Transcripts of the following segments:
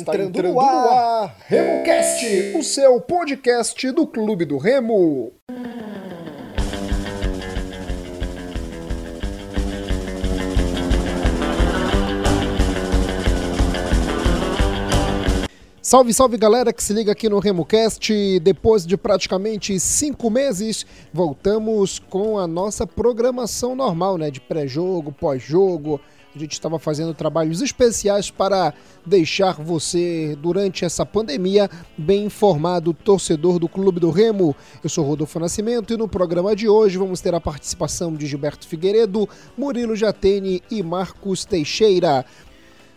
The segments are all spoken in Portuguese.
Está, entrando, entrando, no ar, no ar RemoCast, o seu podcast do Clube do Remo. Salve, salve galera que se liga aqui no RemoCast. Depois de praticamente cinco meses, voltamos com a nossa programação normal, né? De pré-jogo, pós-jogo. A gente estava fazendo trabalhos especiais para deixar você, durante essa pandemia, bem informado, torcedor do Clube do Remo. Eu sou Rodolfo Nascimento e no programa de hoje vamos ter a participação de Gilberto Figueiredo, Murilo Jatene e Marcos Teixeira.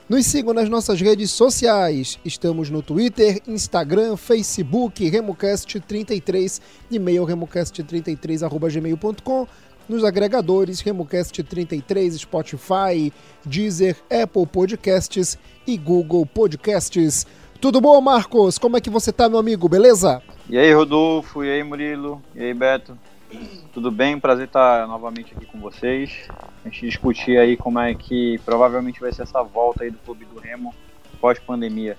Nos sigam nas nossas redes sociais. Estamos no Twitter, Instagram, Facebook, RemoCast33, e-mail remocast33.gmail.com, nos agregadores RemoCast33, Spotify, Deezer, Apple Podcasts e Google Podcasts. Tudo bom, Marcos? Como é que você tá, meu amigo? Beleza? E aí, Rodolfo? E aí, Murilo? E aí, Beto? Tudo bem? Prazer estar novamente aqui com vocês. A gente discutir aí como é que provavelmente vai ser essa volta aí do Clube do Remo pós-pandemia.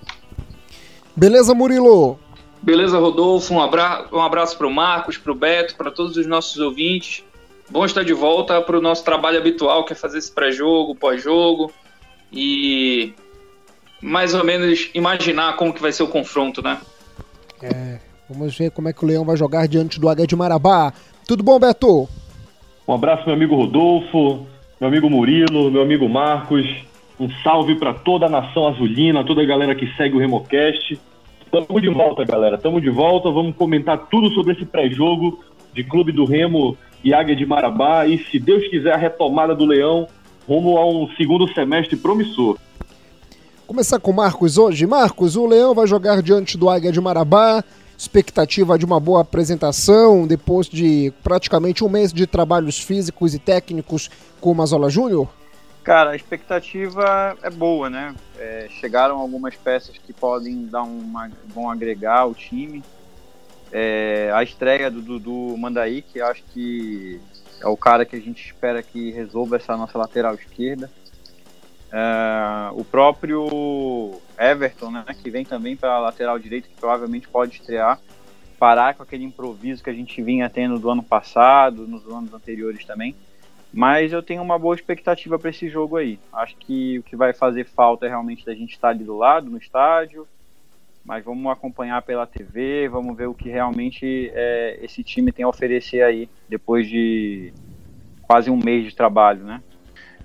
Beleza, Murilo? Beleza, Rodolfo. Um, abra um abraço para o Marcos, para o Beto, para todos os nossos ouvintes. Bom estar de volta para o nosso trabalho habitual, que é fazer esse pré-jogo, pós-jogo e mais ou menos imaginar como que vai ser o confronto, né? É, vamos ver como é que o Leão vai jogar diante do H de Marabá. Tudo bom, Beto? Um abraço, meu amigo Rodolfo, meu amigo Murilo, meu amigo Marcos. Um salve para toda a nação azulina, toda a galera que segue o Remocast. Tamo de volta, galera. Tamo de volta. Vamos comentar tudo sobre esse pré-jogo de Clube do Remo e Águia de Marabá. E, se Deus quiser, a retomada do Leão rumo a um segundo semestre promissor. Começar com o Marcos hoje. Marcos, o Leão vai jogar diante do Águia de Marabá expectativa de uma boa apresentação depois de praticamente um mês de trabalhos físicos e técnicos com o Mazola Júnior? Cara, a expectativa é boa, né? É, chegaram algumas peças que podem dar uma, vão agregar ao time. É, a estreia do Dudu Mandaí, que acho que é o cara que a gente espera que resolva essa nossa lateral esquerda. É, o próprio Everton, né, que vem também para a lateral direita, que provavelmente pode estrear, parar com aquele improviso que a gente vinha tendo do ano passado, nos anos anteriores também. Mas eu tenho uma boa expectativa para esse jogo aí. Acho que o que vai fazer falta é realmente da gente estar ali do lado, no estádio. Mas vamos acompanhar pela TV, vamos ver o que realmente é, esse time tem a oferecer aí, depois de quase um mês de trabalho, né?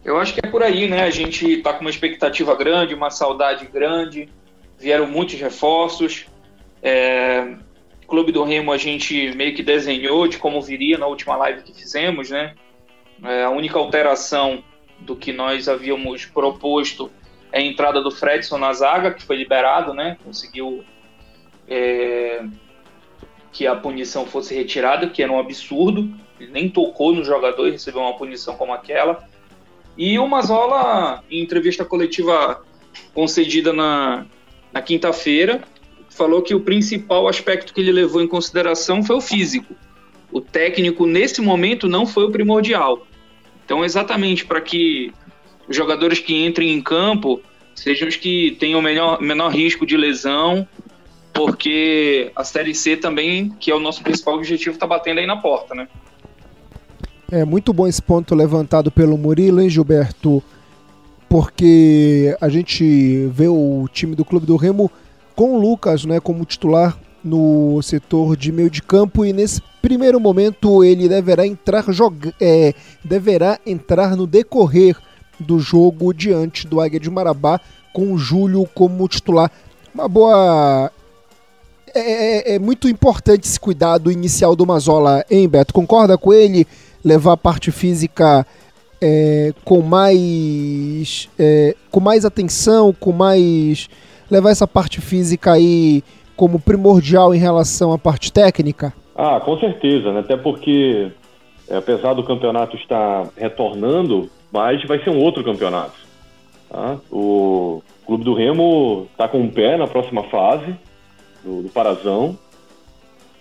Eu acho que é por aí, né? A gente está com uma expectativa grande, uma saudade grande. Vieram muitos reforços. É... Clube do Remo a gente meio que desenhou de como viria na última live que fizemos, né? É, a única alteração do que nós havíamos proposto é a entrada do Fredson na zaga, que foi liberado, né? Conseguiu é... que a punição fosse retirada, que era um absurdo. Ele nem tocou no jogador e recebeu uma punição como aquela. E o Mazola, em entrevista coletiva concedida na, na quinta-feira, falou que o principal aspecto que ele levou em consideração foi o físico. O técnico, nesse momento, não foi o primordial. Então, exatamente para que os jogadores que entrem em campo sejam os que tenham menor, menor risco de lesão, porque a Série C também, que é o nosso principal objetivo, está batendo aí na porta, né? É muito bom esse ponto levantado pelo Murilo, hein, Gilberto? Porque a gente vê o time do Clube do Remo com o Lucas né, como titular no setor de meio de campo e nesse primeiro momento ele deverá entrar é, deverá entrar no decorrer do jogo diante do Águia de Marabá com o Júlio como titular. Uma boa é, é, é muito importante esse cuidado inicial do Mazola, hein, Beto? Concorda com ele? levar a parte física é, com mais é, com mais atenção, com mais levar essa parte física aí como primordial em relação à parte técnica? Ah, com certeza, né? até porque é, apesar do campeonato estar retornando, mas vai ser um outro campeonato. Tá? O Clube do Remo está com um pé na próxima fase do, do Parazão.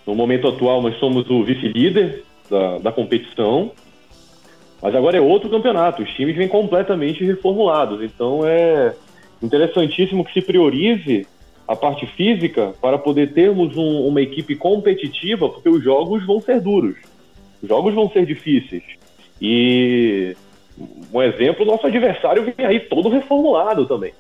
No momento atual, nós somos o vice-líder da, da competição. Mas agora é outro campeonato, os times vêm completamente reformulados. Então é, interessantíssimo que se priorize a parte física para poder termos um, uma equipe competitiva, porque os jogos vão ser duros, os jogos vão ser difíceis. E um exemplo, nosso adversário vem aí todo reformulado também.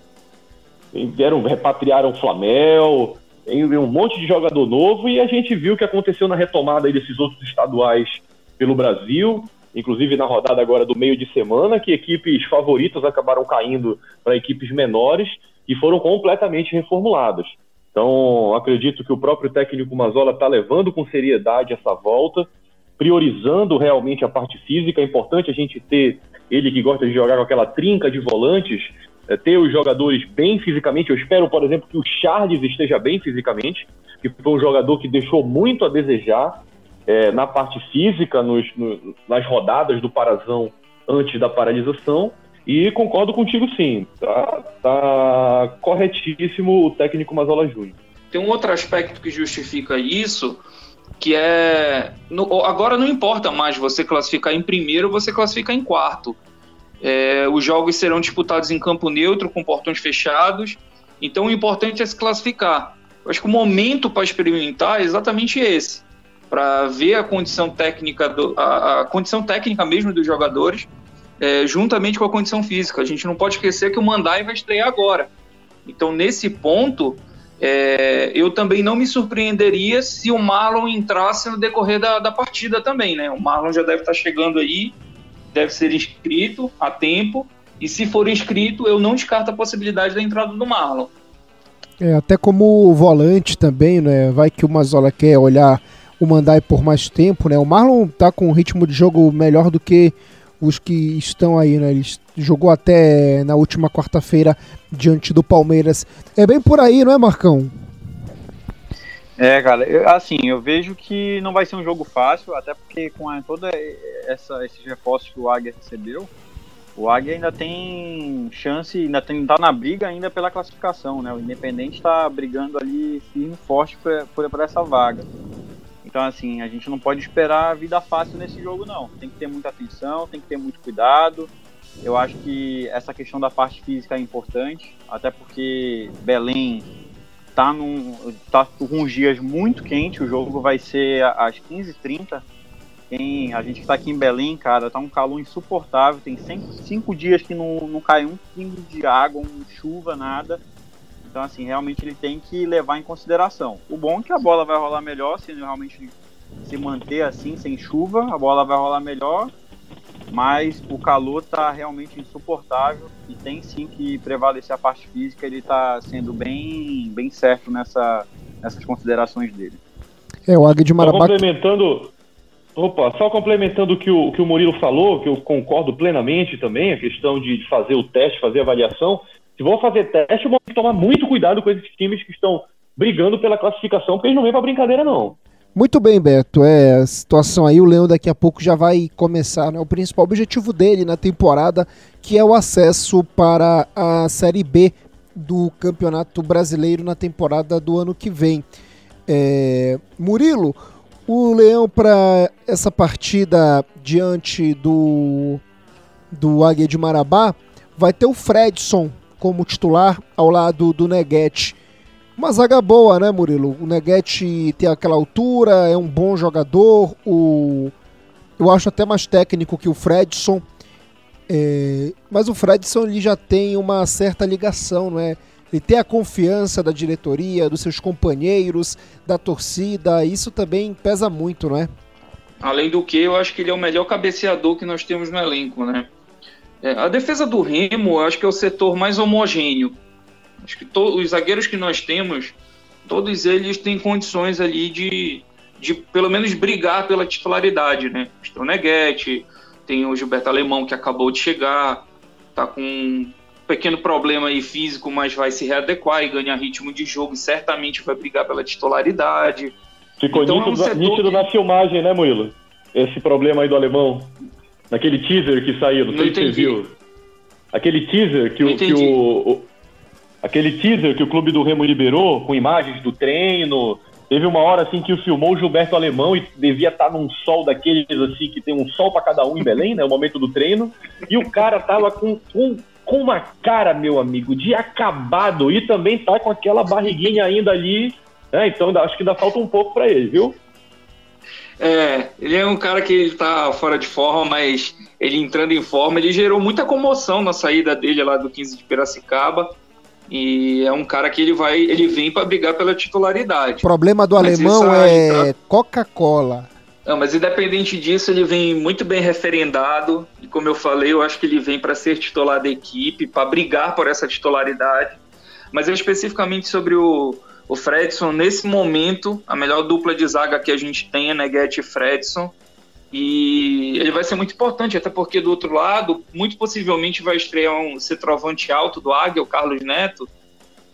Vieram, repatriaram o Flamel, um monte de jogador novo e a gente viu o que aconteceu na retomada desses outros estaduais pelo Brasil, inclusive na rodada agora do meio de semana, que equipes favoritas acabaram caindo para equipes menores e foram completamente reformuladas. Então, acredito que o próprio técnico Mazola está levando com seriedade essa volta, priorizando realmente a parte física. É importante a gente ter ele que gosta de jogar com aquela trinca de volantes, é, ter os jogadores bem fisicamente. Eu espero, por exemplo, que o Charles esteja bem fisicamente, que foi um jogador que deixou muito a desejar é, na parte física, nos, no, nas rodadas do Parazão antes da paralisação. E concordo contigo sim, tá, tá corretíssimo o técnico Mazola Júnior. Tem um outro aspecto que justifica isso, que é. No, agora não importa mais você classificar em primeiro você classificar em quarto. É, os jogos serão disputados em campo neutro, com portões fechados. Então o importante é se classificar. Eu acho que o momento para experimentar é exatamente esse para ver a condição técnica do, a, a, condição técnica mesmo dos jogadores é, juntamente com a condição física. A gente não pode esquecer que o Mandai vai estrear agora. Então, nesse ponto, é, eu também não me surpreenderia se o Marlon entrasse no decorrer da, da partida também, né? O Marlon já deve estar chegando aí, deve ser inscrito a tempo, e se for inscrito, eu não descarto a possibilidade da entrada do Marlon. É, até como volante também, né? Vai que o Mazola quer olhar o Mandai por mais tempo, né? O Marlon tá com um ritmo de jogo melhor do que os que estão aí, né? Ele jogou até na última quarta-feira diante do Palmeiras. É bem por aí, não é, Marcão? É, cara, eu, assim, eu vejo que não vai ser um jogo fácil, até porque com a, toda essa esses reforços que o Águia recebeu, o Águia ainda tem chance, ainda tem, tá na briga ainda pela classificação, né? O Independente está brigando ali firme e forte por, por, por essa vaga. Então, assim, a gente não pode esperar vida fácil nesse jogo, não. Tem que ter muita atenção, tem que ter muito cuidado. Eu acho que essa questão da parte física é importante, até porque Belém tá, num, tá com uns dias muito quentes, o jogo vai ser às 15h30. Quem, a gente está aqui em Belém, cara, tá um calor insuportável, tem cinco, cinco dias que não, não cai um pingo de água, um chuva, nada. Então, assim, realmente ele tem que levar em consideração. O bom é que a bola vai rolar melhor se ele realmente se manter assim, sem chuva, a bola vai rolar melhor, mas o calor está realmente insuportável e tem sim que prevalecer a parte física, ele está sendo bem, bem certo nessa, nessas considerações dele. É, o Águia de Marabá... Só complementando, opa, só complementando o que o, que o Murilo falou, que eu concordo plenamente também, a questão de fazer o teste, fazer a avaliação, se vão fazer teste, vão tomar muito cuidado com esses times que estão brigando pela classificação, porque eles não vêm para brincadeira, não. Muito bem, Beto. É, a situação aí, o Leão daqui a pouco já vai começar, né? O principal objetivo dele na temporada, que é o acesso para a Série B do Campeonato Brasileiro na temporada do ano que vem. É, Murilo, o Leão para essa partida diante do, do Águia de Marabá vai ter o Fredson como titular ao lado do Neguete. Uma zaga boa, né, Murilo? O Neguete tem aquela altura, é um bom jogador, o... eu acho até mais técnico que o Fredson. É... Mas o Fredson ele já tem uma certa ligação, não é? Ele tem a confiança da diretoria, dos seus companheiros, da torcida, isso também pesa muito, não é? Além do que, eu acho que ele é o melhor cabeceador que nós temos no elenco, né? É, a defesa do Remo, eu acho que é o setor mais homogêneo. Acho que os zagueiros que nós temos, todos eles têm condições ali de, de pelo menos brigar pela titularidade, né? O Stroneguete, tem o Gilberto Alemão que acabou de chegar, tá com um pequeno problema aí físico, mas vai se readequar e ganhar ritmo de jogo e certamente vai brigar pela titularidade. Ficou então, nítido, é um nítido que... na filmagem, né, Moilo? Esse problema aí do alemão. Naquele teaser que saiu, não, não sei se você viu. Aquele teaser que, o, que o, o, Aquele teaser que o Clube do Remo liberou, com imagens do treino. Teve uma hora assim que o filmou o Gilberto Alemão e devia estar num sol daqueles assim, que tem um sol para cada um em Belém, né? O momento do treino. E o cara tava com, com com uma cara, meu amigo, de acabado e também tá com aquela barriguinha ainda ali. Né? Então acho que ainda falta um pouco para ele, viu? É, ele é um cara que ele tá fora de forma, mas ele entrando em forma, ele gerou muita comoção na saída dele lá do 15 de Piracicaba. E é um cara que ele vai, ele vem para brigar pela titularidade. O problema do mas alemão é Coca-Cola. Não, mas independente disso, ele vem muito bem referendado. E como eu falei, eu acho que ele vem para ser titular da equipe, para brigar por essa titularidade. Mas especificamente sobre o, o Fredson, nesse momento, a melhor dupla de zaga que a gente tem é Neguete e Fredson. E ele vai ser muito importante, até porque do outro lado, muito possivelmente vai estrear um centroavante alto do Águia, o Carlos Neto,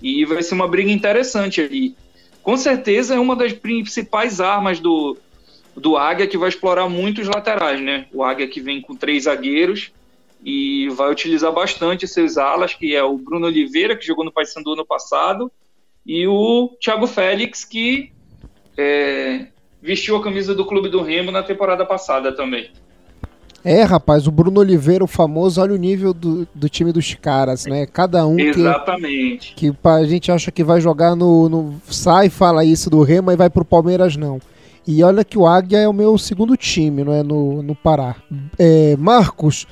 e vai ser uma briga interessante ali. Com certeza é uma das principais armas do, do Águia que vai explorar muito os laterais, né? O Águia que vem com três zagueiros e vai utilizar bastante seus alas, que é o Bruno Oliveira, que jogou no Paysandu ano passado, e o Thiago Félix, que é, vestiu a camisa do Clube do Remo na temporada passada também. É, rapaz, o Bruno Oliveira, o famoso, olha o nível do, do time dos caras, né? Cada um Exatamente. que, que a gente acha que vai jogar no, no. Sai fala isso do Remo e vai pro Palmeiras, não. E olha que o Águia é o meu segundo time, não é? No, no Pará. É, Marcos,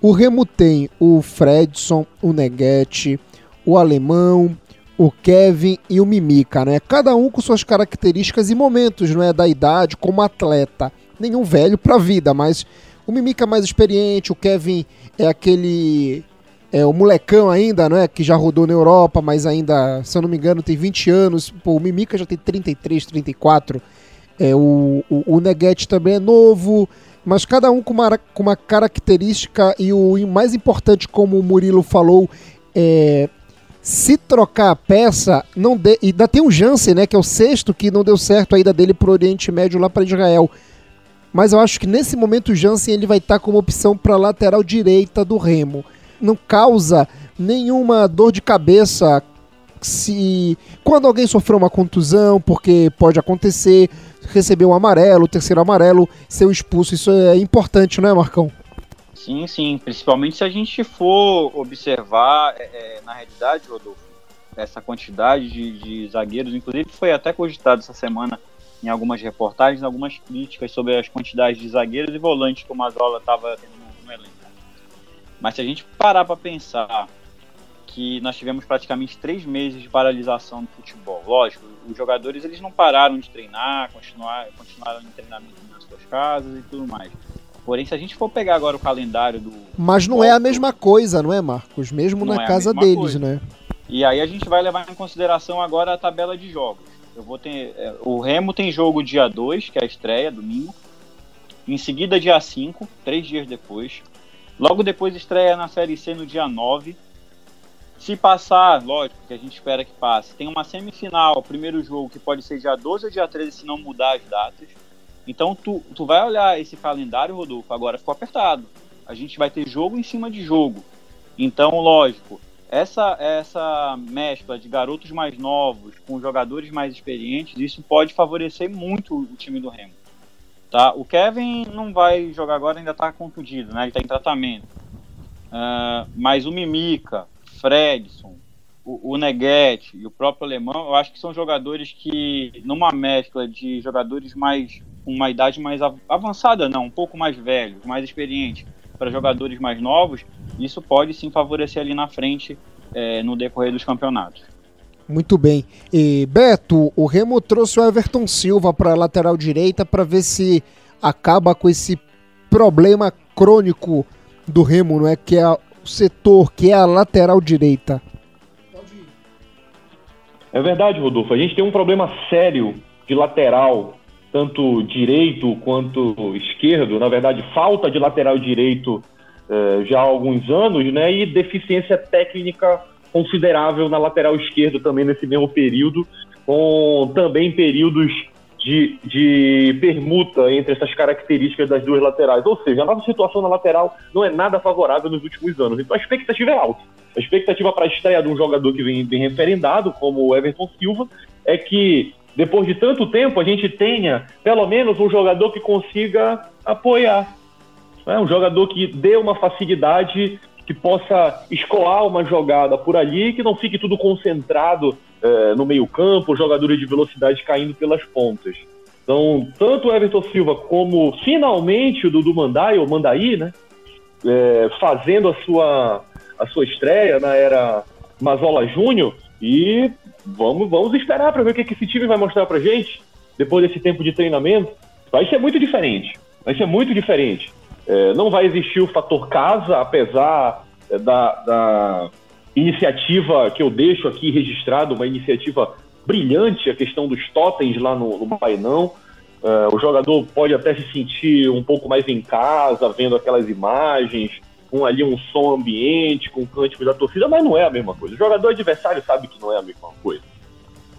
o Remo tem o Fredson, o Neguete, o Alemão, o Kevin e o Mimica, né? Cada um com suas características e momentos, não é, da idade como atleta. Nenhum velho para a vida, mas o Mimica é mais experiente, o Kevin é aquele é o molecão ainda, não é, que já rodou na Europa, mas ainda, se eu não me engano, tem 20 anos. Pô, o Mimica já tem 33, 34. É, o, o, o Neguete também é novo, mas cada um com uma, com uma característica e o mais importante, como o Murilo falou, é, se trocar a peça, não de... e ainda tem o Jansen, né, que é o sexto que não deu certo ainda dele pro Oriente Médio lá para Israel. Mas eu acho que nesse momento o Jansen ele vai estar tá como opção para lateral direita do Remo. Não causa nenhuma dor de cabeça se quando alguém sofreu uma contusão, porque pode acontecer, receber um amarelo, terceiro amarelo, ser expulso, isso é importante, não é, Marcão? Sim, sim. Principalmente se a gente for observar, é, é, na realidade, Rodolfo, essa quantidade de, de, zagueiros, inclusive foi até cogitado essa semana em algumas reportagens, algumas críticas sobre as quantidades de zagueiros e volantes que o Mazola estava tendo no, no elenco. Mas se a gente parar para pensar que nós tivemos praticamente três meses de paralisação do futebol, lógico, os jogadores eles não pararam de treinar, continuaram, continuaram em treinamento nas suas casas e tudo mais Porém, se a gente for pegar agora o calendário do. Mas não é a mesma coisa, não é, Marcos? Mesmo na é casa deles, coisa. né? E aí a gente vai levar em consideração agora a tabela de jogos. Eu vou ter. É, o Remo tem jogo dia 2, que é a estreia, domingo. Em seguida, dia 5, três dias depois. Logo depois estreia na Série C no dia 9. Se passar, lógico que a gente espera que passe, tem uma semifinal, primeiro jogo, que pode ser dia 12 ou dia 13, se não mudar as datas. Então tu, tu vai olhar esse calendário, Rodolfo, agora ficou apertado. A gente vai ter jogo em cima de jogo. Então, lógico, essa essa mescla de garotos mais novos com jogadores mais experientes, isso pode favorecer muito o time do Remo. Tá? O Kevin não vai jogar agora, ainda está contundido, né? ele está em tratamento. Uh, mas o Mimica, Fredson, o, o Neguete e o próprio Alemão, eu acho que são jogadores que, numa mescla de jogadores mais uma idade mais avançada, não, um pouco mais velho, mais experiente, para jogadores mais novos, isso pode sim favorecer ali na frente é, no decorrer dos campeonatos. Muito bem. E Beto, o Remo trouxe o Everton Silva para a lateral direita para ver se acaba com esse problema crônico do Remo, não é? Que é o setor, que é a lateral direita. É verdade, Rodolfo. A gente tem um problema sério de lateral tanto direito quanto esquerdo, na verdade, falta de lateral direito eh, já há alguns anos, né? E deficiência técnica considerável na lateral esquerda também nesse mesmo período, com também períodos de, de permuta entre essas características das duas laterais. Ou seja, a nossa situação na lateral não é nada favorável nos últimos anos. Então a expectativa é alta. A expectativa para a estreia de um jogador que vem, vem referendado, como o Everton Silva, é que depois de tanto tempo, a gente tenha pelo menos um jogador que consiga apoiar. Né? Um jogador que dê uma facilidade que possa escoar uma jogada por ali, que não fique tudo concentrado é, no meio-campo, jogadores de velocidade caindo pelas pontas. Então, tanto o Everton Silva como finalmente o Dudu Mandai, ou Mandaí, né? É, fazendo a sua, a sua estreia na era Mazola Júnior. E vamos, vamos esperar para ver o que, que esse time vai mostrar pra gente depois desse tempo de treinamento. Vai ser muito diferente. Vai ser muito diferente. É, não vai existir o fator casa, apesar é, da, da iniciativa que eu deixo aqui registrado, uma iniciativa brilhante, a questão dos totens lá no, no Bainão. É, o jogador pode até se sentir um pouco mais em casa, vendo aquelas imagens, com ali um som ambiente, com cânticos da torcida, mas não é a mesma coisa. O jogador adversário sabe que não é a mesma coisa.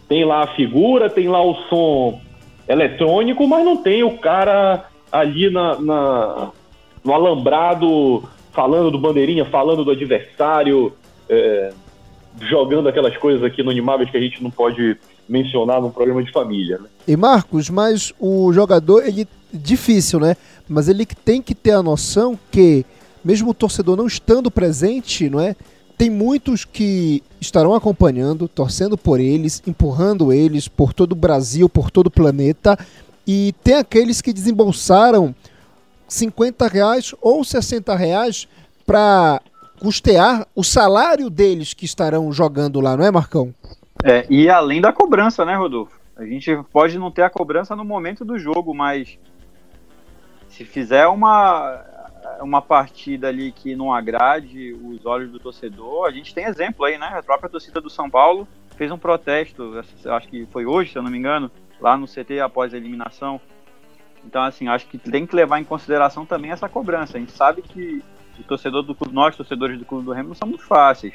Tem lá a figura, tem lá o som eletrônico, mas não tem o cara ali na, na no alambrado falando do bandeirinha, falando do adversário, é, jogando aquelas coisas aqui anonimáveis que a gente não pode mencionar num programa de família. Né? E Marcos, mas o jogador, ele difícil, né? Mas ele tem que ter a noção que, mesmo o torcedor não estando presente, não é? Tem muitos que estarão acompanhando, torcendo por eles, empurrando eles por todo o Brasil, por todo o planeta. E tem aqueles que desembolsaram 50 reais ou 60 reais para custear o salário deles que estarão jogando lá, não é, Marcão? É, e além da cobrança, né, Rodolfo? A gente pode não ter a cobrança no momento do jogo, mas se fizer uma, uma partida ali que não agrade os olhos do torcedor, a gente tem exemplo aí, né? A própria torcida do São Paulo fez um protesto, acho que foi hoje, se eu não me engano, lá no CT após a eliminação. Então, assim, acho que tem que levar em consideração também essa cobrança. A gente sabe que o torcedor do clube, nós, torcedores do Clube do Remo, não somos fáceis.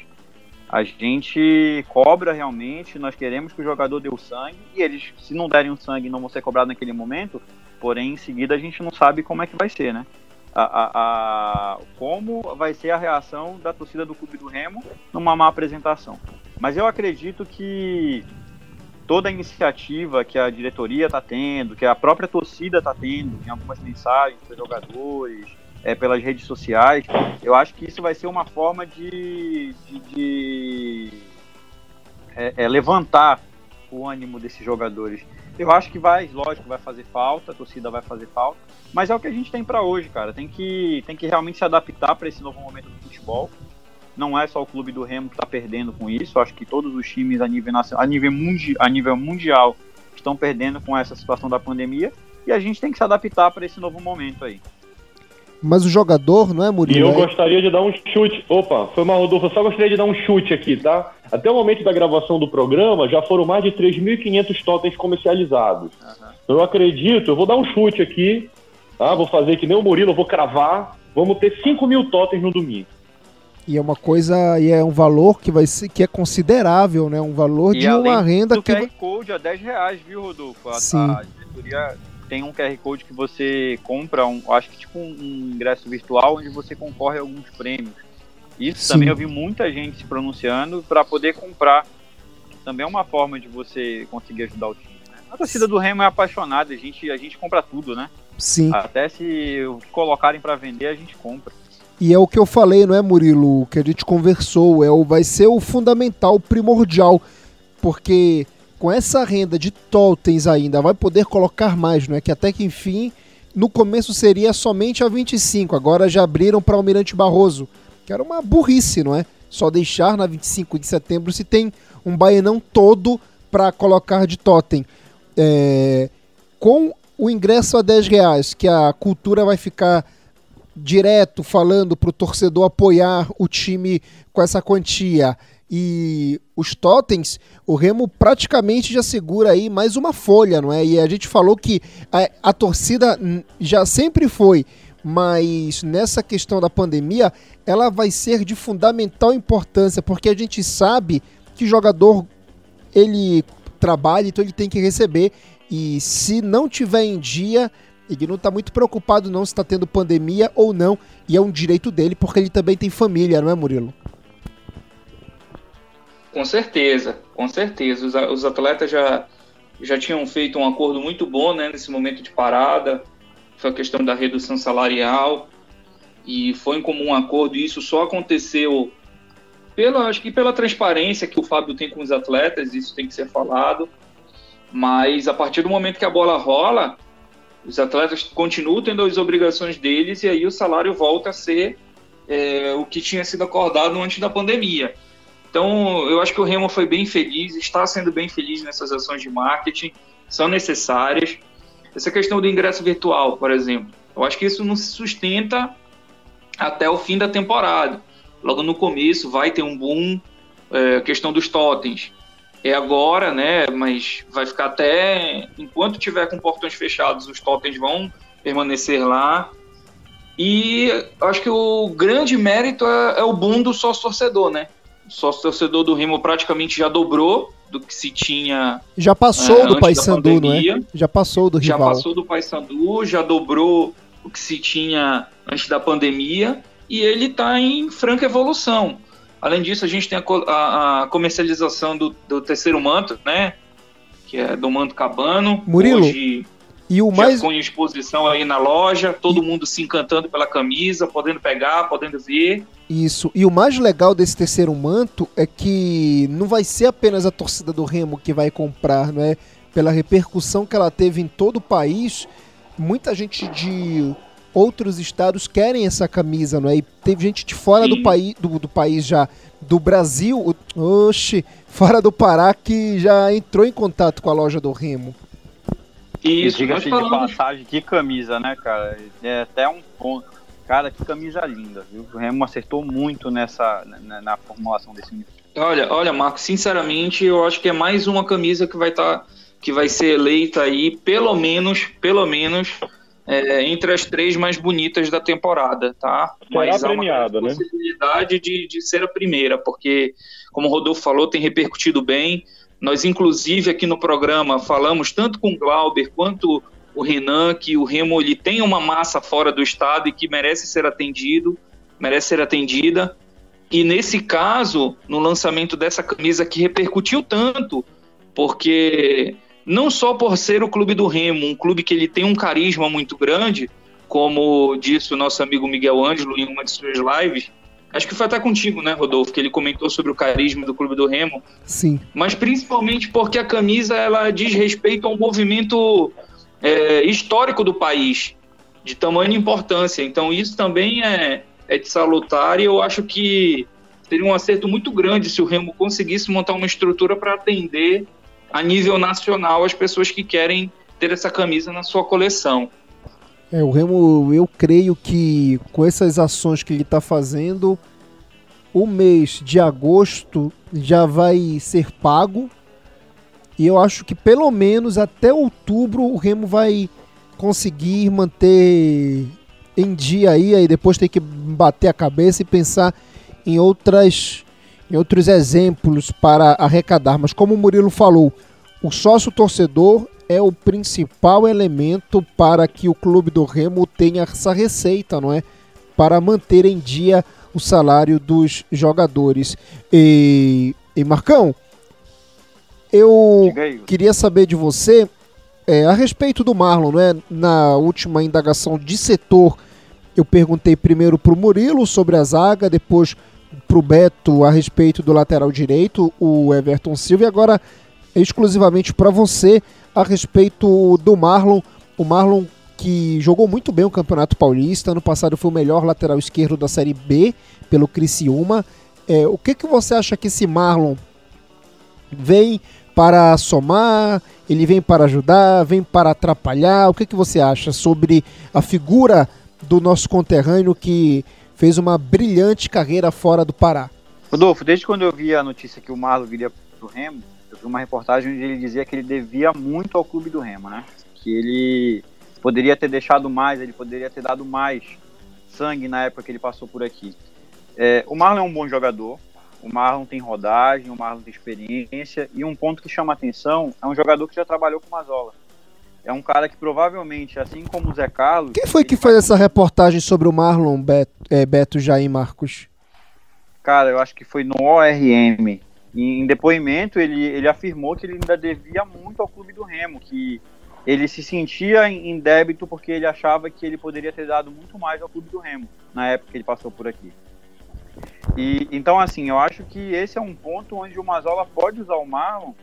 A gente cobra realmente, nós queremos que o jogador dê o sangue, e eles, se não derem o sangue, não vão ser cobrados naquele momento, porém, em seguida, a gente não sabe como é que vai ser, né? A, a, como vai ser a reação da torcida do Clube do Remo numa má apresentação. Mas eu acredito que toda a iniciativa que a diretoria está tendo, que a própria torcida está tendo, em algumas mensagens para jogadores, é, pelas redes sociais, eu acho que isso vai ser uma forma de, de, de é, é, levantar o ânimo desses jogadores. Eu acho que vai, lógico, vai fazer falta, a torcida vai fazer falta, mas é o que a gente tem para hoje, cara. Tem que, tem que realmente se adaptar para esse novo momento do futebol. Não é só o clube do Remo que está perdendo com isso. Acho que todos os times a nível, nacional, a nível, mundi, a nível mundial estão perdendo com essa situação da pandemia. E a gente tem que se adaptar para esse novo momento aí. Mas o jogador, não é, Murilo? E eu gostaria de dar um chute. Opa, foi mal, Rodolfo. Eu só gostaria de dar um chute aqui, tá? Até o momento da gravação do programa, já foram mais de 3.500 totens comercializados. Uhum. Eu acredito, eu vou dar um chute aqui, tá? Vou fazer que nem o Murilo, eu vou cravar. Vamos ter 5 mil totens no domingo. E é uma coisa, e é um valor que vai ser, que é considerável, né? Um valor e de uma renda do que. QR Code a 10 reais, viu, Rodolfo? A, Sim. a diretoria tem um QR Code que você compra, um, acho que tipo um ingresso virtual, onde você concorre a alguns prêmios. Isso Sim. também eu vi muita gente se pronunciando para poder comprar. Também é uma forma de você conseguir ajudar o time. Né? A torcida do Remo é apaixonada, a gente, a gente compra tudo, né? Sim. Até se colocarem para vender, a gente compra. E é o que eu falei, não é, Murilo? Que a gente conversou. É o, vai ser o fundamental, primordial. Porque com essa renda de totens ainda, vai poder colocar mais, não é? Que até que enfim, no começo seria somente a 25. Agora já abriram para Almirante Barroso. Que era uma burrice, não é? Só deixar na 25 de setembro se tem um baianão todo para colocar de totem. É, com o ingresso a 10 reais, que a cultura vai ficar direto falando para o torcedor apoiar o time com essa quantia e os totens, o Remo praticamente já segura aí mais uma folha, não é? E a gente falou que a, a torcida já sempre foi, mas nessa questão da pandemia, ela vai ser de fundamental importância, porque a gente sabe que jogador ele trabalha, então ele tem que receber e se não tiver em dia, ele não está muito preocupado não se está tendo pandemia ou não, e é um direito dele porque ele também tem família, não é, Murilo? Com certeza, com certeza. Os, os atletas já, já tinham feito um acordo muito bom né, nesse momento de parada, foi a questão da redução salarial. e foi em comum acordo, e isso só aconteceu pela, acho que pela transparência que o Fábio tem com os atletas, isso tem que ser falado. Mas a partir do momento que a bola rola, os atletas continuam tendo as obrigações deles e aí o salário volta a ser é, o que tinha sido acordado antes da pandemia. Então, eu acho que o Remo foi bem feliz, está sendo bem feliz nessas ações de marketing, são necessárias. Essa questão do ingresso virtual, por exemplo, eu acho que isso não se sustenta até o fim da temporada. Logo no começo vai ter um boom, é, questão dos totens. É agora, né? Mas vai ficar até enquanto tiver com portões fechados, os totens vão permanecer lá. E acho que o grande mérito é, é o boom do sócio torcedor, né? O sócio torcedor do Remo praticamente já dobrou do que se tinha. Já passou é, do Paysandu, não é? Já passou do rival. Já passou do Paysandu, já dobrou o que se tinha antes da pandemia e ele está em franca evolução. Além disso, a gente tem a, a, a comercialização do, do, terceiro manto, né? Que é do manto cabano. Murilo. Hoje, e o mais com exposição aí na loja, todo e... mundo se encantando pela camisa, podendo pegar, podendo ver. Isso. E o mais legal desse terceiro manto é que não vai ser apenas a torcida do Remo que vai comprar, não é? Pela repercussão que ela teve em todo o país, muita gente de outros estados querem essa camisa, não é? E teve gente de fora do país, do, do, país já, do Brasil, oxe, fora do Pará, que já entrou em contato com a loja do Remo. Isso, diga-se de passagem, que camisa, né, cara? É até um ponto. Cara, que camisa linda, viu? O Remo acertou muito nessa na, na formulação desse uniforme. Olha, olha, Marco, sinceramente, eu acho que é mais uma camisa que vai estar tá, que vai ser eleita aí, pelo menos, pelo menos é, entre as três mais bonitas da temporada, tá? Será Mas premiada, há uma né? possibilidade né? de, de ser a primeira, porque, como o Rodolfo falou, tem repercutido bem. Nós, inclusive, aqui no programa, falamos tanto com o Glauber quanto o Renan que o Remo ele tem uma massa fora do estado e que merece ser atendido, merece ser atendida. E nesse caso, no lançamento dessa camisa que repercutiu tanto, porque não só por ser o clube do Remo, um clube que ele tem um carisma muito grande, como disse o nosso amigo Miguel Ângelo em uma de suas lives, acho que foi até contigo, né, Rodolfo, que ele comentou sobre o carisma do clube do Remo. Sim. Mas principalmente porque a camisa ela diz respeito a um movimento é, histórico do país, de tamanha importância. Então isso também é, é de salutar e eu acho que seria um acerto muito grande se o Remo conseguisse montar uma estrutura para atender a nível nacional as pessoas que querem ter essa camisa na sua coleção. É, o Remo, eu creio que com essas ações que ele está fazendo, o mês de agosto já vai ser pago. E eu acho que pelo menos até outubro o Remo vai conseguir manter em dia aí, aí depois tem que bater a cabeça e pensar em outras em outros exemplos para arrecadar. Mas como o Murilo falou, o sócio torcedor é o principal elemento para que o clube do Remo tenha essa receita, não é? Para manter em dia o salário dos jogadores. E, e Marcão, eu queria saber de você é, a respeito do Marlon, não é? Na última indagação de setor, eu perguntei primeiro para o Murilo sobre a zaga, depois para o Beto a respeito do lateral direito, o Everton Silva, e agora exclusivamente para você a respeito do Marlon. O Marlon que jogou muito bem o Campeonato Paulista, ano passado foi o melhor lateral esquerdo da Série B pelo Criciúma. É, o que, que você acha que esse Marlon vem para somar, ele vem para ajudar, vem para atrapalhar? O que, que você acha sobre a figura do nosso conterrâneo que fez uma brilhante carreira fora do Pará. Rodolfo, desde quando eu vi a notícia que o Marlon viria para o Remo, eu vi uma reportagem onde ele dizia que ele devia muito ao clube do Remo, né? Que ele poderia ter deixado mais, ele poderia ter dado mais sangue na época que ele passou por aqui. É, o Marlon é um bom jogador, o Marlon tem rodagem, o Marlon tem experiência, e um ponto que chama atenção é um jogador que já trabalhou com o Mazola é um cara que provavelmente, assim como o Zé Carlos. Quem foi que fez essa reportagem sobre o Marlon Beto, é, Beto Jair Marcos? Cara, eu acho que foi no ORM. Em depoimento, ele, ele afirmou que ele ainda devia muito ao clube do Remo, que ele se sentia em débito porque ele achava que ele poderia ter dado muito mais ao clube do Remo na época que ele passou por aqui. E então assim, eu acho que esse é um ponto onde o Mazola pode usar o Marlon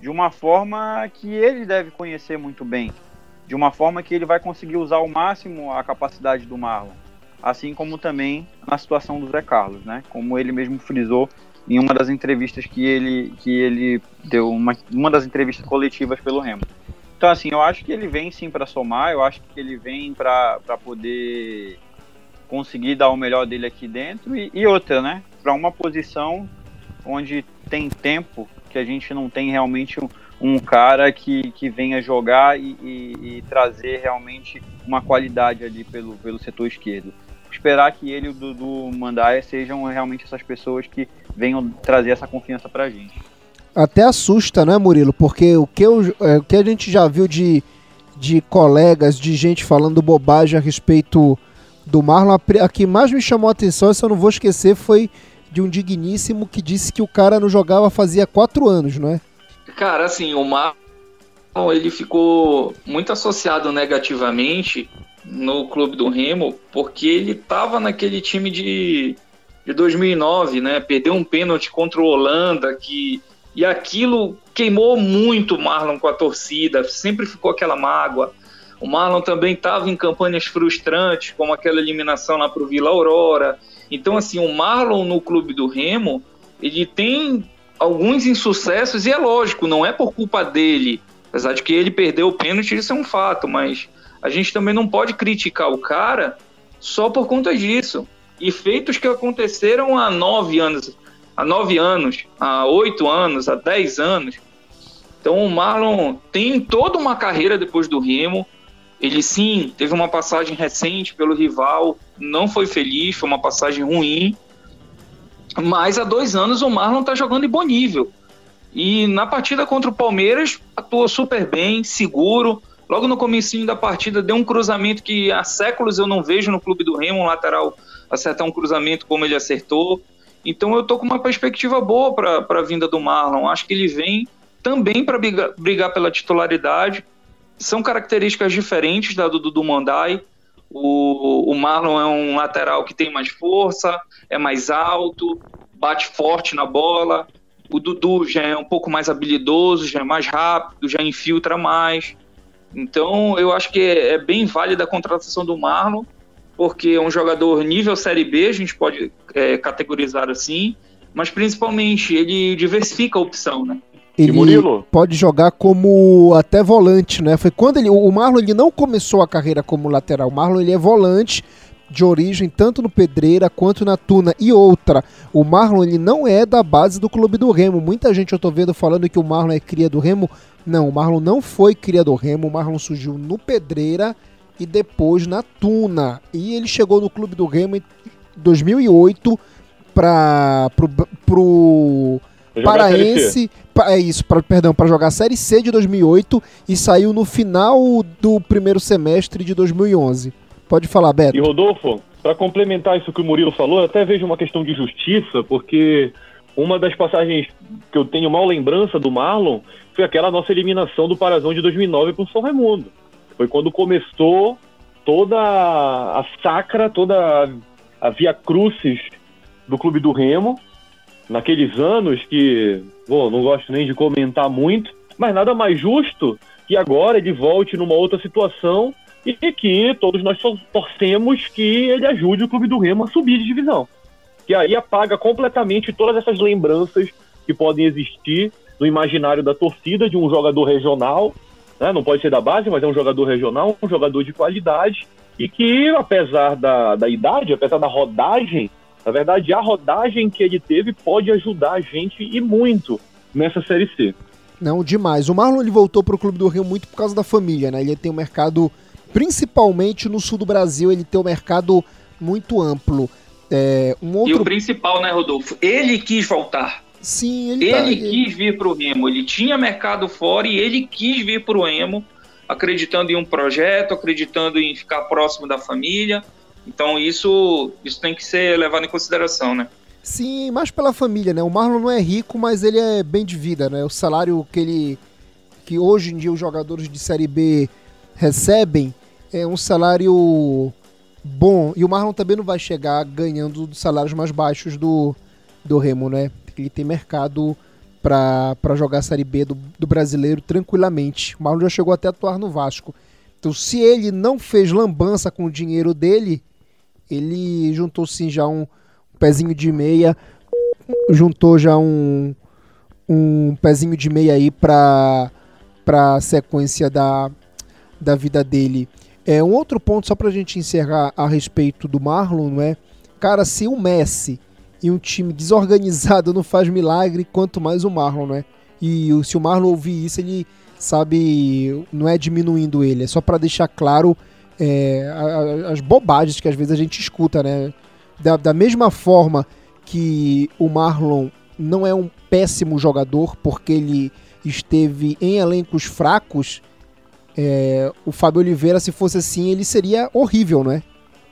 de uma forma que ele deve conhecer muito bem, de uma forma que ele vai conseguir usar ao máximo a capacidade do Marlon, assim como também na situação do Zé Carlos, né? Como ele mesmo frisou em uma das entrevistas que ele que ele deu uma, uma das entrevistas coletivas pelo Remo. Então, assim, eu acho que ele vem sim para somar, eu acho que ele vem para poder conseguir dar o melhor dele aqui dentro e, e outra, né? Para uma posição onde tem tempo que a gente não tem realmente um, um cara que, que venha jogar e, e, e, trazer realmente uma qualidade ali pelo, pelo setor esquerdo. Esperar que ele e o Dudu Mandaia sejam realmente essas pessoas que venham trazer essa confiança para a gente até assusta, né, Murilo? Porque o que, eu, é, o que a gente já viu de, de colegas, de gente falando bobagem a respeito do Marlon, a, a que mais me chamou a atenção, isso eu não vou esquecer, foi de um digníssimo que disse que o cara não jogava fazia quatro anos, não é? Cara, assim, o Marlon ele ficou muito associado negativamente no clube do Remo, porque ele tava naquele time de, de 2009, né? Perdeu um pênalti contra o Holanda, que e aquilo queimou muito o Marlon com a torcida, sempre ficou aquela mágoa. O Marlon também estava em campanhas frustrantes, como aquela eliminação lá para o Vila Aurora. Então, assim, o Marlon no clube do Remo, ele tem alguns insucessos, e é lógico, não é por culpa dele. Apesar de que ele perdeu o pênalti, isso é um fato, mas a gente também não pode criticar o cara só por conta disso. E feitos que aconteceram há nove anos há nove anos, há oito anos, há dez anos. Então o Marlon tem toda uma carreira depois do Remo. Ele sim teve uma passagem recente pelo rival, não foi feliz, foi uma passagem ruim. Mas há dois anos o Marlon está jogando em bom nível. E na partida contra o Palmeiras atuou super bem, seguro. Logo no começo da partida deu um cruzamento que há séculos eu não vejo no clube do Remo, um lateral acertar um cruzamento como ele acertou. Então eu tô com uma perspectiva boa para a vinda do Marlon. Acho que ele vem também para brigar, brigar, pela titularidade. São características diferentes da do Dudu Mandai. O, o Marlon é um lateral que tem mais força, é mais alto, bate forte na bola. O Dudu já é um pouco mais habilidoso, já é mais rápido, já infiltra mais. Então eu acho que é, é bem válida a contratação do Marlon porque é um jogador nível Série B, a gente pode é, categorizar assim, mas principalmente ele diversifica a opção, né? Ele pode jogar como até volante, né? Foi quando ele, o Marlon ele não começou a carreira como lateral. O Marlon ele é volante de origem tanto no Pedreira quanto na Tuna. E outra, o Marlon ele não é da base do clube do Remo. Muita gente eu tô vendo falando que o Marlon é cria do Remo. Não, o Marlon não foi cria do Remo. O Marlon surgiu no Pedreira e depois na Tuna. E ele chegou no clube do Remo em 2008 para pro, pro Paraense, é isso, pra, perdão, para jogar a Série C de 2008 e saiu no final do primeiro semestre de 2011. Pode falar, Beto. E Rodolfo, para complementar isso que o Murilo falou, até vejo uma questão de justiça, porque uma das passagens que eu tenho mal lembrança do Marlon foi aquela nossa eliminação do Parazão de 2009 para o São Raimundo. Foi quando começou toda a sacra, toda a via crucis do Clube do Remo, naqueles anos que, bom, não gosto nem de comentar muito, mas nada mais justo que agora ele volte numa outra situação e que todos nós torcemos que ele ajude o Clube do Remo a subir de divisão. Que aí apaga completamente todas essas lembranças que podem existir no imaginário da torcida de um jogador regional né? não pode ser da base, mas é um jogador regional, um jogador de qualidade, e que, apesar da, da idade, apesar da rodagem, na verdade, a rodagem que ele teve pode ajudar a gente e muito nessa Série C. Não, demais. O Marlon ele voltou para o Clube do Rio muito por causa da família, né? Ele tem um mercado, principalmente no sul do Brasil, ele tem um mercado muito amplo. É, um outro... E o principal, né, Rodolfo? Ele quis voltar. Sim, ele, ele tá... quis vir para o Remo. Ele tinha mercado fora e ele quis vir para o Remo, acreditando em um projeto, acreditando em ficar próximo da família. Então isso, isso tem que ser levado em consideração, né? Sim, mais pela família, né? O Marlon não é rico, mas ele é bem de vida, né? O salário que ele que hoje em dia os jogadores de Série B recebem, é um salário bom. E o Marlon também não vai chegar ganhando salários mais baixos do, do Remo, né? Ele tem mercado para jogar a Série B do, do brasileiro tranquilamente. O Marlon já chegou até a atuar no Vasco. Então, se ele não fez lambança com o dinheiro dele, ele juntou sim já um, um pezinho de meia, juntou já um, um pezinho de meia aí para a sequência da, da vida dele. É um outro ponto só para a gente encerrar a respeito do Marlon, não é? Cara, se o Messi e um time desorganizado não faz milagre, quanto mais o Marlon, né? E se o Marlon ouvir isso, ele sabe, não é diminuindo ele, é só para deixar claro é, as bobagens que às vezes a gente escuta, né? Da, da mesma forma que o Marlon não é um péssimo jogador porque ele esteve em elencos fracos, é, o Fábio Oliveira, se fosse assim, ele seria horrível, né?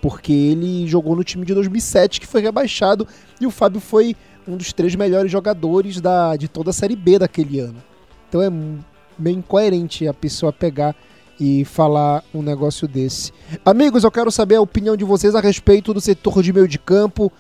Porque ele jogou no time de 2007, que foi rebaixado, e o Fábio foi um dos três melhores jogadores da, de toda a Série B daquele ano. Então é meio incoerente a pessoa pegar e falar um negócio desse. Amigos, eu quero saber a opinião de vocês a respeito do setor de meio de campo.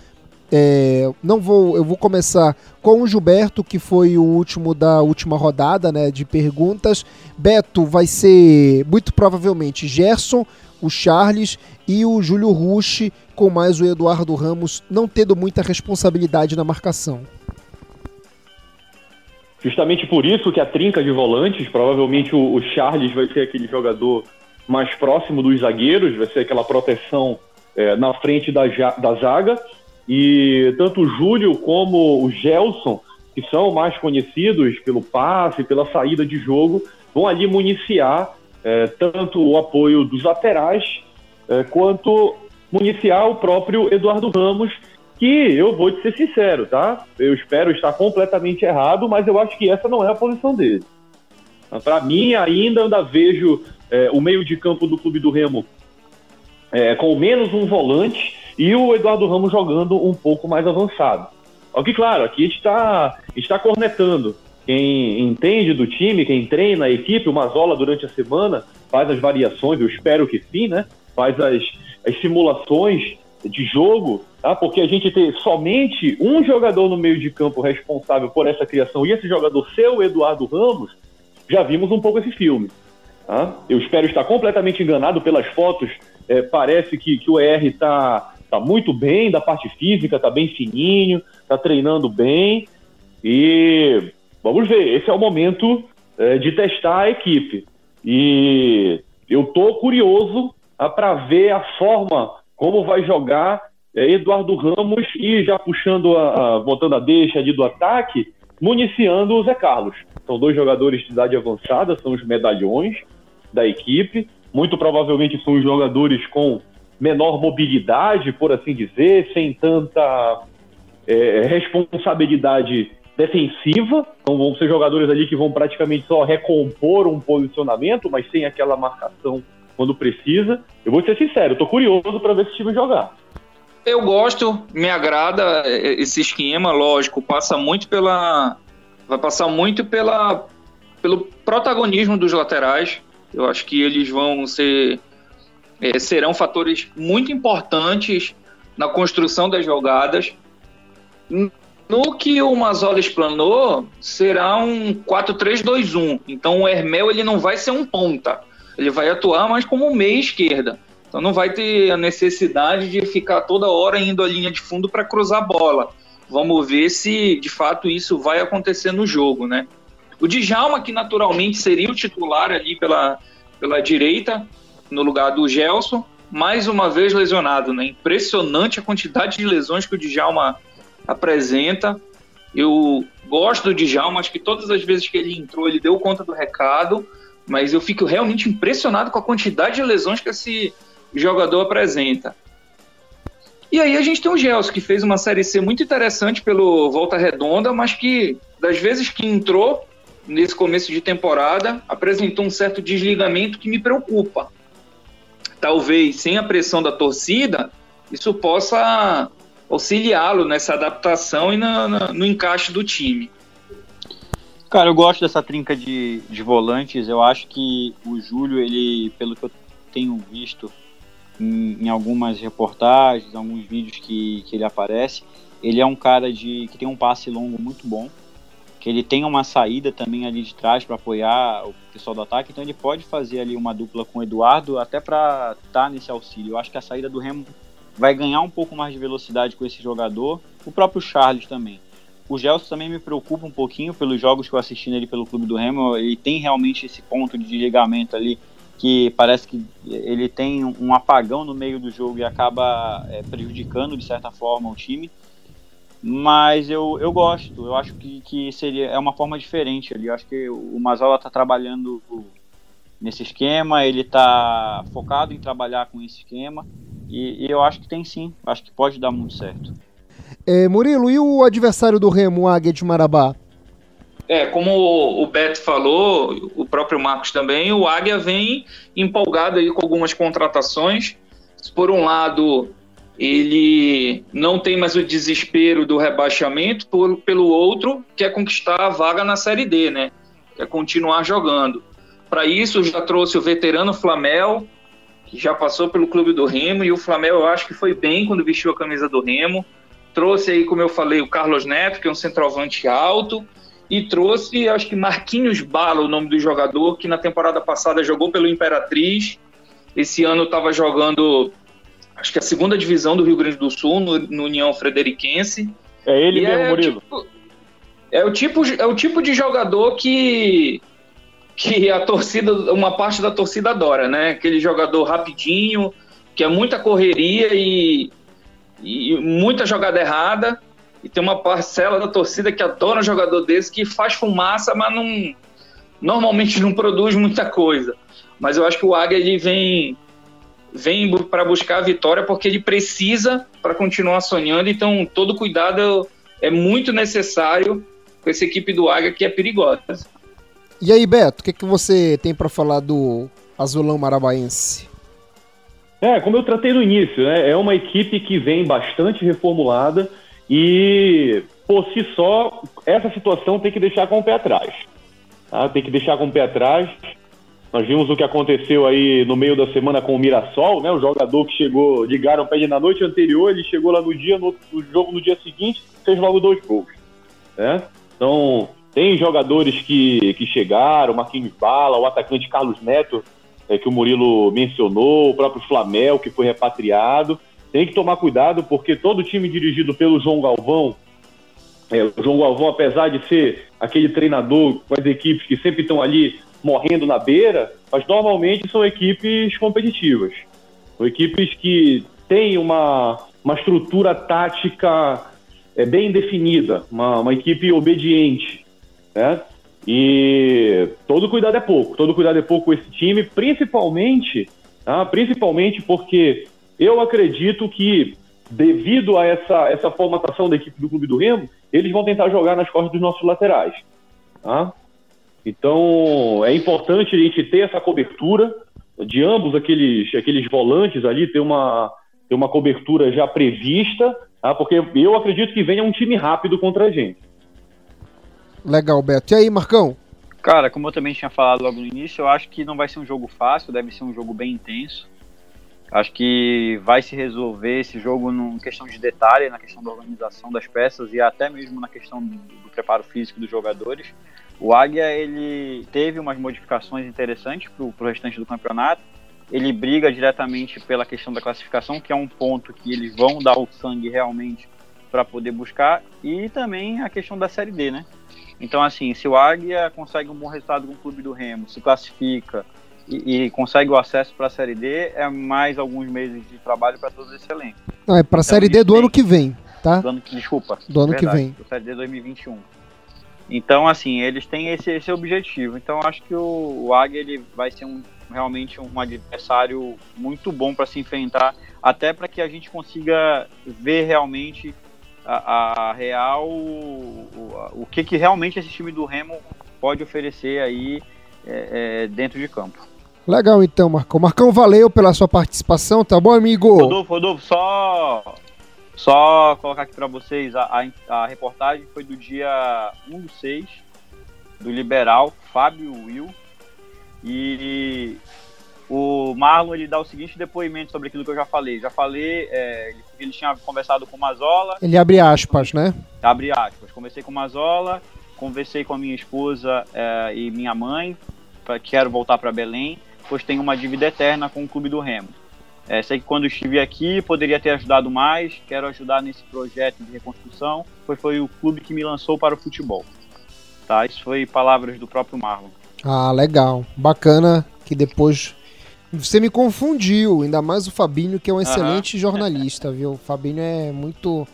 É, não vou, eu vou começar com o Gilberto, que foi o último da última rodada, né, de perguntas. Beto vai ser muito provavelmente Gerson, o Charles e o Júlio Rush, com mais o Eduardo Ramos não tendo muita responsabilidade na marcação. Justamente por isso que a trinca de volantes, provavelmente o, o Charles vai ser aquele jogador mais próximo dos zagueiros, vai ser aquela proteção é, na frente da, da zaga. E tanto o Júlio como o Gelson, que são mais conhecidos pelo passe, pela saída de jogo, vão ali municiar é, tanto o apoio dos laterais é, quanto municiar o próprio Eduardo Ramos, que eu vou te ser sincero, tá? Eu espero estar completamente errado, mas eu acho que essa não é a posição dele. Para mim, ainda ainda vejo é, o meio de campo do Clube do Remo é, com menos um volante e o Eduardo Ramos jogando um pouco mais avançado. Só que, claro, aqui está está cornetando. Quem entende do time, quem treina a equipe, o Mazola durante a semana faz as variações, eu espero que sim, né? Faz as, as simulações de jogo, tá? porque a gente ter somente um jogador no meio de campo responsável por essa criação e esse jogador ser o Eduardo Ramos, já vimos um pouco esse filme. Tá? Eu espero estar completamente enganado pelas fotos. É, parece que, que o ER está tá muito bem da parte física, está bem fininho, está treinando bem. E vamos ver, esse é o momento é, de testar a equipe. E eu tô curioso tá, para ver a forma como vai jogar é, Eduardo Ramos e já puxando a, a botando a deixa ali do ataque, municiando o Zé Carlos. São dois jogadores de idade avançada, são os medalhões da equipe. Muito provavelmente são os jogadores com menor mobilidade, por assim dizer, sem tanta é, responsabilidade defensiva. Então vão ser jogadores ali que vão praticamente só recompor um posicionamento, mas sem aquela marcação quando precisa. Eu vou ser sincero, tô curioso para ver esse time jogar. Eu gosto, me agrada esse esquema, lógico, passa muito pela vai passar muito pela pelo protagonismo dos laterais. Eu acho que eles vão ser é, serão fatores muito importantes na construção das jogadas. No que o Mazola explanou, será um 4-3-2-1. Então o Hermel ele não vai ser um ponta ele vai atuar mais como meia esquerda. Então não vai ter a necessidade de ficar toda hora indo à linha de fundo para cruzar a bola. Vamos ver se de fato isso vai acontecer no jogo, né? O Djalma, que naturalmente seria o titular ali pela, pela direita, no lugar do Gelson, mais uma vez lesionado, né? Impressionante a quantidade de lesões que o Djalma apresenta. Eu gosto do Djalma, acho que todas as vezes que ele entrou, ele deu conta do recado mas eu fico realmente impressionado com a quantidade de lesões que esse jogador apresenta. E aí a gente tem o Gelson, que fez uma Série C muito interessante pelo Volta Redonda, mas que, das vezes que entrou nesse começo de temporada, apresentou um certo desligamento que me preocupa. Talvez, sem a pressão da torcida, isso possa auxiliá-lo nessa adaptação e no, no, no encaixe do time. Cara, eu gosto dessa trinca de, de volantes. Eu acho que o Júlio, ele, pelo que eu tenho visto em, em algumas reportagens, alguns vídeos que, que ele aparece, ele é um cara de que tem um passe longo muito bom, que ele tem uma saída também ali de trás para apoiar o pessoal do ataque, então ele pode fazer ali uma dupla com o Eduardo até para estar tá nesse auxílio. Eu acho que a saída do Remo vai ganhar um pouco mais de velocidade com esse jogador, o próprio Charles também. O Gelson também me preocupa um pouquinho pelos jogos que eu assisti nele pelo Clube do Remo. Ele tem realmente esse ponto de desligamento ali que parece que ele tem um apagão no meio do jogo e acaba é, prejudicando de certa forma o time. Mas eu, eu gosto, eu acho que, que seria é uma forma diferente ali. Eu acho que o Mazola está trabalhando nesse esquema, ele está focado em trabalhar com esse esquema e, e eu acho que tem sim, acho que pode dar muito certo. É, Murilo, e o adversário do Remo, o Águia de Marabá? É, como o Beto falou, o próprio Marcos também, o Águia vem empolgado aí com algumas contratações. Por um lado, ele não tem mais o desespero do rebaixamento, por, pelo outro, quer conquistar a vaga na Série D, né? Quer continuar jogando. Para isso, já trouxe o veterano Flamel, que já passou pelo clube do Remo, e o Flamel eu acho que foi bem quando vestiu a camisa do Remo trouxe aí, como eu falei, o Carlos Neto, que é um centroavante alto, e trouxe, acho que Marquinhos Bala, o nome do jogador, que na temporada passada jogou pelo Imperatriz, esse ano estava jogando, acho que a segunda divisão do Rio Grande do Sul, no, no União Frederiquense. É ele e mesmo, é Murilo. Tipo, é o, tipo, é o tipo de jogador que que a torcida, uma parte da torcida adora, né? Aquele jogador rapidinho, que é muita correria e e muita jogada errada. E tem uma parcela da torcida que adora um jogador desse que faz fumaça, mas não normalmente não produz muita coisa. Mas eu acho que o Águia ele vem vem para buscar a vitória porque ele precisa para continuar sonhando. Então todo cuidado é muito necessário com essa equipe do Águia que é perigosa. E aí, Beto, o que, que você tem para falar do Azulão Marabaense? É, como eu tratei no início, né? É uma equipe que vem bastante reformulada e, por si só, essa situação tem que deixar com o pé atrás. Tá? Tem que deixar com o pé atrás. Nós vimos o que aconteceu aí no meio da semana com o Mirassol, né? O jogador que chegou, ligaram ele na noite anterior, ele chegou lá no dia, no, no jogo no dia seguinte, fez logo dois gols. Né? Então, tem jogadores que, que chegaram, Marquinhos Bala, o atacante Carlos Neto, é, que o Murilo mencionou, o próprio Flamel, que foi repatriado. Tem que tomar cuidado, porque todo time dirigido pelo João Galvão, é, o João Galvão, apesar de ser aquele treinador com as equipes que sempre estão ali morrendo na beira, mas normalmente são equipes competitivas. São equipes que têm uma, uma estrutura tática é, bem definida, uma, uma equipe obediente. Né? E todo cuidado é pouco, todo cuidado é pouco com esse time, principalmente, tá? principalmente porque eu acredito que, devido a essa, essa formatação da equipe do Clube do Remo, eles vão tentar jogar nas costas dos nossos laterais. Tá? Então, é importante a gente ter essa cobertura de ambos aqueles, aqueles volantes ali, ter uma, ter uma cobertura já prevista, tá? porque eu acredito que venha um time rápido contra a gente. Legal, Beto. E aí, Marcão? Cara, como eu também tinha falado logo no início, eu acho que não vai ser um jogo fácil, deve ser um jogo bem intenso. Acho que vai se resolver esse jogo em questão de detalhe, na questão da organização das peças e até mesmo na questão do, do preparo físico dos jogadores. O Águia ele teve umas modificações interessantes para o restante do campeonato. Ele briga diretamente pela questão da classificação, que é um ponto que eles vão dar o sangue realmente para poder buscar, e também a questão da Série D, né? Então, assim, se o Águia consegue um bom resultado com o clube do Remo, se classifica e, e consegue o acesso para a Série D, é mais alguns meses de trabalho para todo esse elenco. Não, é para a então, Série D do ano que vem, tá? Do ano, desculpa. Do ano verdade, que vem. Série D 2021. Então, assim, eles têm esse, esse objetivo. Então, acho que o, o Águia ele vai ser um, realmente um adversário muito bom para se enfrentar, até para que a gente consiga ver realmente a, a real o, o, que, que realmente esse time do Remo pode oferecer aí é, é, dentro de campo. Legal então, Marcão. Marcão, valeu pela sua participação, tá bom, amigo? Rodolfo, Rodolfo, só, só colocar aqui para vocês, a, a, a, reportagem foi do dia 1 do 6, do Liberal, Fábio Will. E o Marlon ele dá o seguinte depoimento sobre aquilo que eu já falei. Já falei, é, ele, tinha conversado com o Mazola. Ele abre aspas, né? Abre aspas. Conversei com o Mazola, conversei com a minha esposa é, e minha mãe, pra, quero voltar para Belém, pois tenho uma dívida eterna com o Clube do Remo. É, sei que quando estive aqui poderia ter ajudado mais, quero ajudar nesse projeto de reconstrução, pois foi o clube que me lançou para o futebol. Tá? Isso foi palavras do próprio Marlon. Ah, legal. Bacana que depois você me confundiu, ainda mais o Fabinho, que é um excelente uhum. jornalista, viu? O Fabinho é muito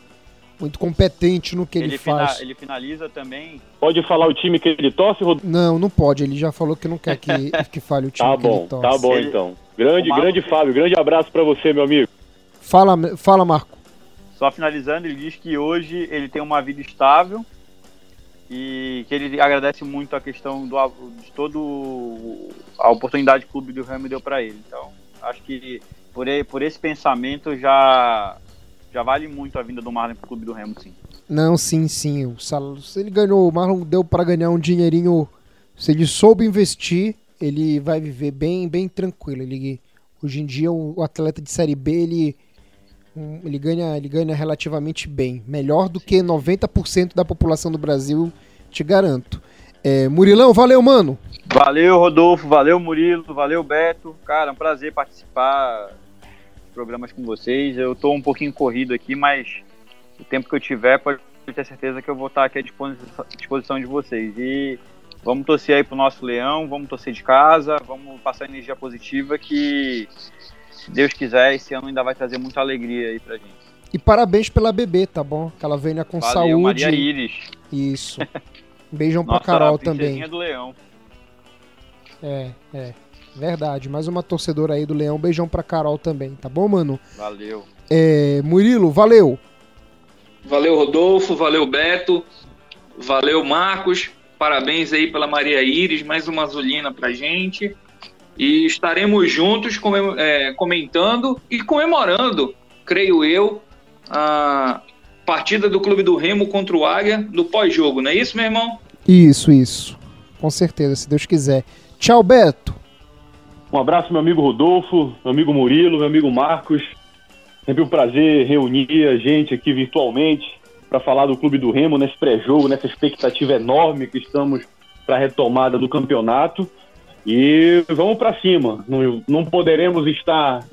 muito competente no que ele, ele faz. Fina, ele finaliza também. Pode falar o time que ele torce, Rodrigo? Não, não pode. Ele já falou que não quer que, que fale o time tá que bom, ele torce. Tá bom, ele... então. Grande, grande Fábio. Grande abraço para você, meu amigo. Fala, fala, Marco. Só finalizando, ele diz que hoje ele tem uma vida estável e que ele agradece muito a questão do, de todo a oportunidade que o clube do Remo deu para ele. Então, acho que por, por esse pensamento já já vale muito a vinda do Marlon pro clube do Remo, sim. Não, sim, sim. O ele ganhou, o Marlon deu para ganhar um dinheirinho. Se ele soube investir, ele vai viver bem, bem tranquilo. Ele, hoje em dia, o atleta de série B, ele, ele, ganha, ele ganha relativamente bem. Melhor do que 90% da população do Brasil, te garanto. É, Murilão, valeu, mano. Valeu, Rodolfo. Valeu, Murilo. Valeu, Beto. Cara, é um prazer participar programas com vocês. Eu estou um pouquinho corrido aqui, mas o tempo que eu tiver, pode ter certeza que eu vou estar aqui à disposição de vocês. E vamos torcer aí pro nosso leão, vamos torcer de casa, vamos passar energia positiva que, se Deus quiser, esse ano ainda vai trazer muita alegria aí pra gente. E parabéns pela bebê, tá bom? Que ela venha com Valeu, saúde. Maria Iris. Isso. Beijão Nossa, pra Carol também. do leão. É, é. Verdade. Mais uma torcedora aí do Leão. Beijão pra Carol também, tá bom, mano? Valeu. É, Murilo, valeu. Valeu, Rodolfo. Valeu, Beto. Valeu, Marcos. Parabéns aí pela Maria Iris. Mais uma azulina pra gente. E estaremos juntos é, comentando e comemorando, creio eu, a partida do Clube do Remo contra o Águia no pós-jogo, não é isso, meu irmão? Isso, isso. Com certeza, se Deus quiser. Tchau, Beto. Um abraço, meu amigo Rodolfo, meu amigo Murilo, meu amigo Marcos. Sempre um prazer reunir a gente aqui virtualmente para falar do Clube do Remo nesse pré-jogo, nessa expectativa enorme que estamos para a retomada do campeonato. E vamos para cima. Não, não, poderemos estar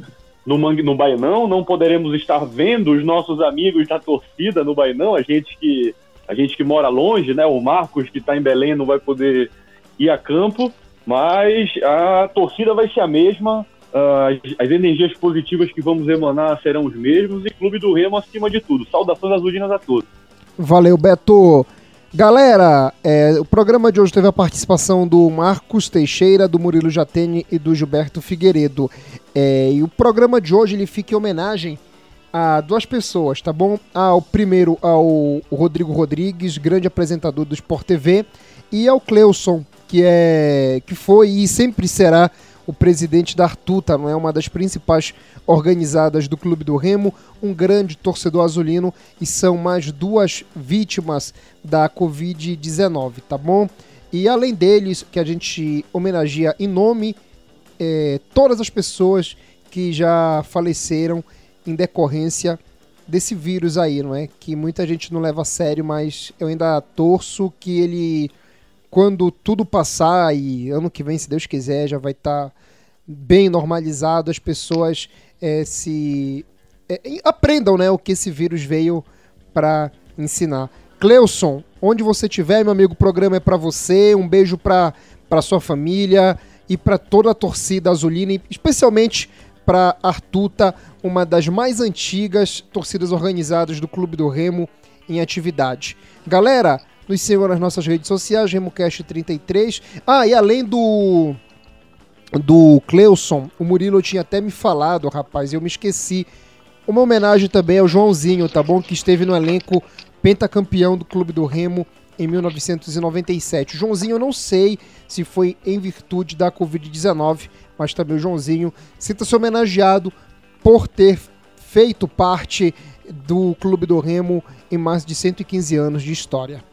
no, Mangue, no Bainão, não poderemos estar vendo os nossos amigos da torcida no Bainão, a gente que, a gente que mora longe, né? O Marcos, que está em Belém, não vai poder ir a campo. Mas a torcida vai ser a mesma, as, as, energias positivas que vamos emanar serão os mesmos e Clube do Remo acima de tudo. Saudações azulinas a todos. Valeu, Beto. Galera, é, o programa de hoje teve a participação do Marcos Teixeira, do Murilo Jatene e do Gilberto Figueiredo. É, e o programa de hoje ele fica em homenagem a duas pessoas, tá bom? Ao primeiro, ao Rodrigo Rodrigues, grande apresentador do Sport TV, e ao Cleuson, que é que foi e sempre será o presidente da Artuta, não é uma das principais organizadas do Clube do Remo, um grande torcedor azulino e são mais duas vítimas da Covid-19, tá bom? E além deles, que a gente homenageia em nome é, todas as pessoas que já faleceram em decorrência desse vírus aí, não é? Que muita gente não leva a sério, mas eu ainda torço que ele quando tudo passar e ano que vem, se Deus quiser, já vai estar tá bem normalizado, as pessoas é, se é, aprendam né, o que esse vírus veio para ensinar. Cleuson, onde você estiver, meu amigo, o programa é para você. Um beijo para sua família e para toda a torcida azulina, especialmente para Artuta, uma das mais antigas torcidas organizadas do Clube do Remo em atividade. Galera, nos sigam nas nossas redes sociais, RemoCast33. Ah, e além do do Cleuson, o Murilo tinha até me falado, rapaz, eu me esqueci. Uma homenagem também ao Joãozinho, tá bom? Que esteve no elenco pentacampeão do Clube do Remo em 1997. O Joãozinho eu não sei se foi em virtude da Covid-19, mas também o Joãozinho sinta-se homenageado por ter feito parte do Clube do Remo em mais de 115 anos de história.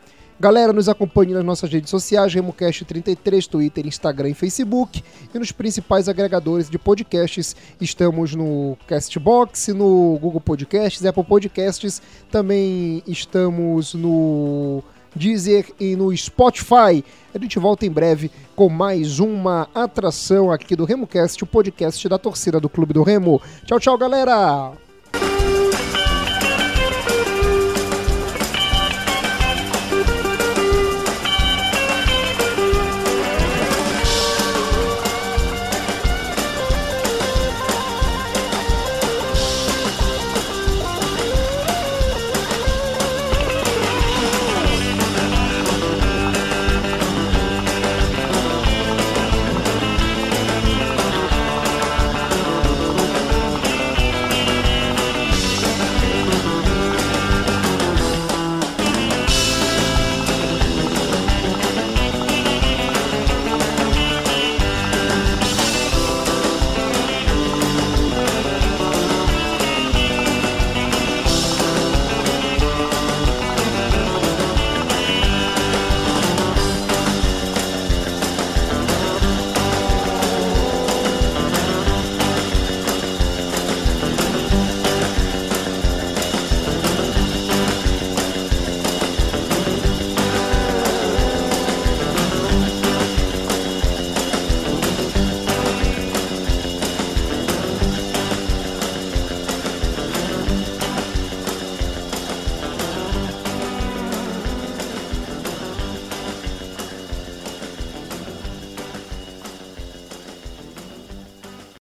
Galera, nos acompanhe nas nossas redes sociais, RemoCast33, Twitter, Instagram e Facebook. E nos principais agregadores de podcasts, estamos no Castbox, no Google Podcasts, Apple Podcasts, também estamos no Deezer e no Spotify. A gente volta em breve com mais uma atração aqui do RemoCast, o podcast da torcida do Clube do Remo. Tchau, tchau, galera!